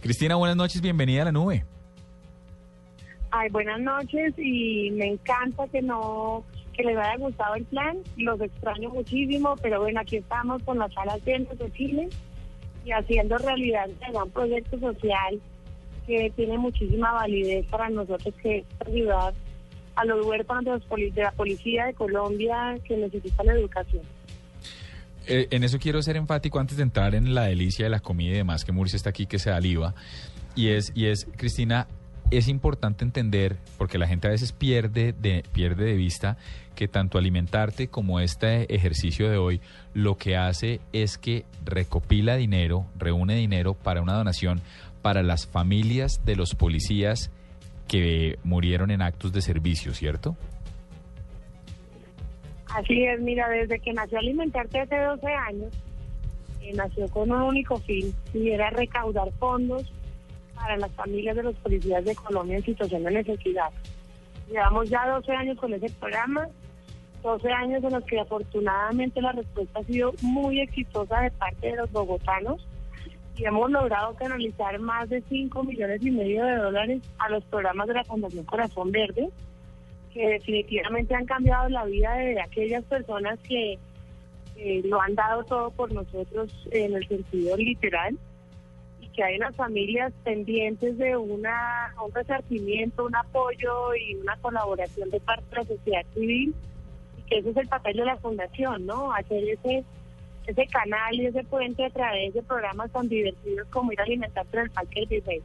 Cristina, buenas noches, bienvenida a la nube. Ay, buenas noches y me encanta que no que les haya gustado el plan, los extraño muchísimo, pero bueno, aquí estamos con las salas llenas de Chile y haciendo realidad un gran proyecto social que tiene muchísima validez para nosotros, que es ayudar a los huérfanos de, la policía de Colombia que necesitan educación. Eh, en eso quiero ser enfático antes de entrar en la delicia de la comida y demás, que Murcia está aquí, que se da Y es, y es, Cristina, es importante entender, porque la gente a veces pierde de, pierde de vista que tanto alimentarte como este ejercicio de hoy lo que hace es que recopila dinero, reúne dinero para una donación para las familias de los policías que murieron en actos de servicio, ¿cierto? Así es, mira, desde que nació Alimentarte hace 12 años, eh, nació con un único fin, y era recaudar fondos para las familias de los policías de Colombia en situación de necesidad. Llevamos ya 12 años con ese programa, 12 años en los que afortunadamente la respuesta ha sido muy exitosa de parte de los bogotanos y hemos logrado canalizar más de 5 millones y medio de dólares a los programas de la Fundación Corazón Verde, definitivamente han cambiado la vida de aquellas personas que lo han dado todo por nosotros en el sentido literal que hay unas familias pendientes de una, un resarcimiento, un apoyo y una colaboración de parte de la sociedad civil y que ese es el papel de la fundación, ¿no? Hacer ese ese canal y ese puente a través de programas tan divertidos como ir a alimentarte en el Parque del Virrey.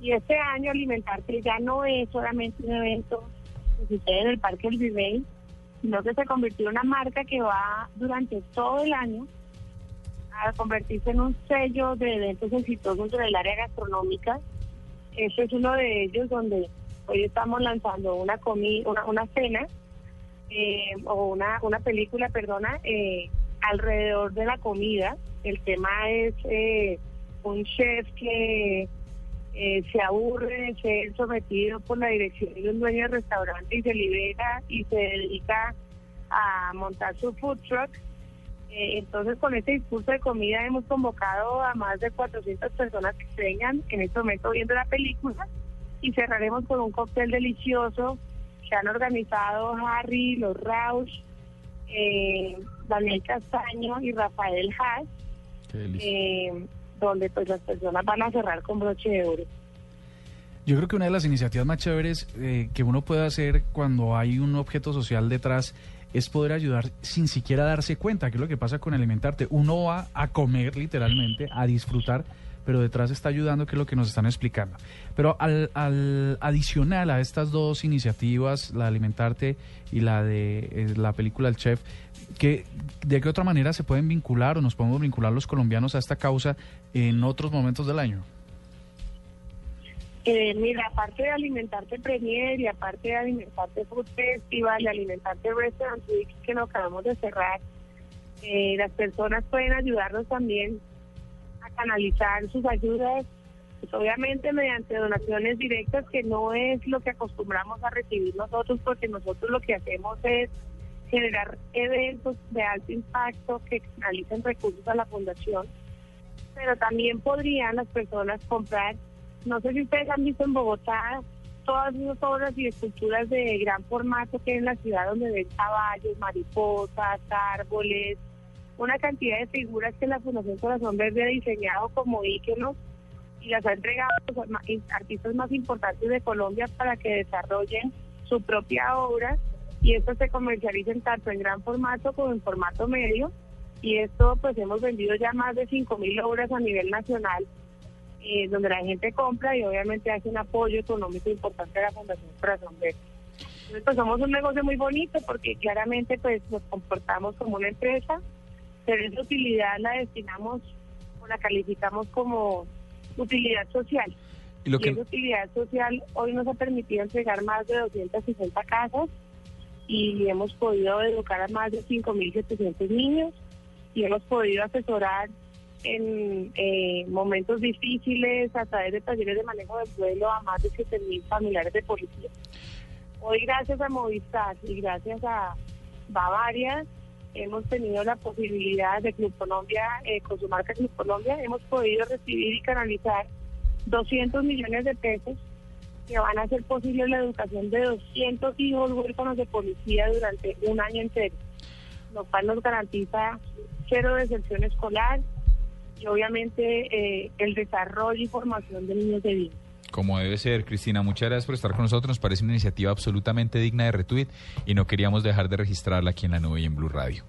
Y este año alimentarte ya no es solamente un evento sucede en el Parque del Virrey, sino que se convirtió en una marca que va durante todo el año a convertirse en un sello de eventos exitosos en el área gastronómica. Este es uno de ellos donde hoy estamos lanzando una una, una cena eh, o una, una película, perdona, eh, alrededor de la comida. El tema es eh, un chef que se aburre de ser sometido por la dirección de un dueño de restaurante y se libera y se dedica a montar su food truck. Eh, entonces, con este discurso de comida hemos convocado a más de 400 personas que vengan en este momento viendo la película y cerraremos con un cóctel delicioso que han organizado Harry, los Rausch, eh, Daniel Castaño y Rafael Haas, eh, donde pues las personas van a cerrar con broche de oro. Yo creo que una de las iniciativas más chéveres que uno puede hacer cuando hay un objeto social detrás es poder ayudar sin siquiera darse cuenta, que es lo que pasa con alimentarte. Uno va a comer literalmente, a disfrutar, pero detrás está ayudando, que es lo que nos están explicando. Pero al, al adicional a estas dos iniciativas, la de alimentarte y la de eh, la película El Chef, que, ¿de qué otra manera se pueden vincular o nos podemos vincular los colombianos a esta causa en otros momentos del año? Eh, mira, aparte de alimentarte Premier y aparte de alimentarte Food Festival y alimentarte Restaurant Week que nos acabamos de cerrar, eh, las personas pueden ayudarnos también canalizar sus ayudas, pues obviamente mediante donaciones directas, que no es lo que acostumbramos a recibir nosotros, porque nosotros lo que hacemos es generar eventos de alto impacto que canalicen recursos a la fundación, pero también podrían las personas comprar no sé si ustedes han visto en Bogotá todas esas obras y esculturas de gran formato que hay en la ciudad donde ven caballos, mariposas, árboles, una cantidad de figuras que la Fundación Corazón Verde ha diseñado como íconos y las ha entregado a los artistas más importantes de Colombia para que desarrollen su propia obra y esto se comercialicen tanto en gran formato como en formato medio y esto pues hemos vendido ya más de 5.000 obras a nivel nacional eh, donde la gente compra y obviamente hace un apoyo económico importante a la Fundación Corazón Verde. Entonces, pues, somos un negocio muy bonito porque claramente pues nos comportamos como una empresa, pero esa utilidad la destinamos o la calificamos como utilidad social. Y, lo que... esa utilidad social hoy nos ha permitido entregar más de 260 casas y hemos podido educar a más de 5.700 niños y hemos podido asesorar en eh, momentos difíciles a través de talleres de manejo del duelo a más de 7.000 familiares de policía. Hoy gracias a Movistar y gracias a Bavaria hemos tenido la posibilidad de Club Colombia, eh, con su marca Club Colombia, hemos podido recibir y canalizar 200 millones de pesos que van a hacer posible la educación de 200 hijos huérfanos de policía durante un año entero, lo cual nos garantiza cero deserción escolar y obviamente eh, el desarrollo y formación de niños de bien. Como debe ser, Cristina, muchas gracias por estar con nosotros. Nos parece una iniciativa absolutamente digna de retweet y no queríamos dejar de registrarla aquí en la nube y en Blue Radio.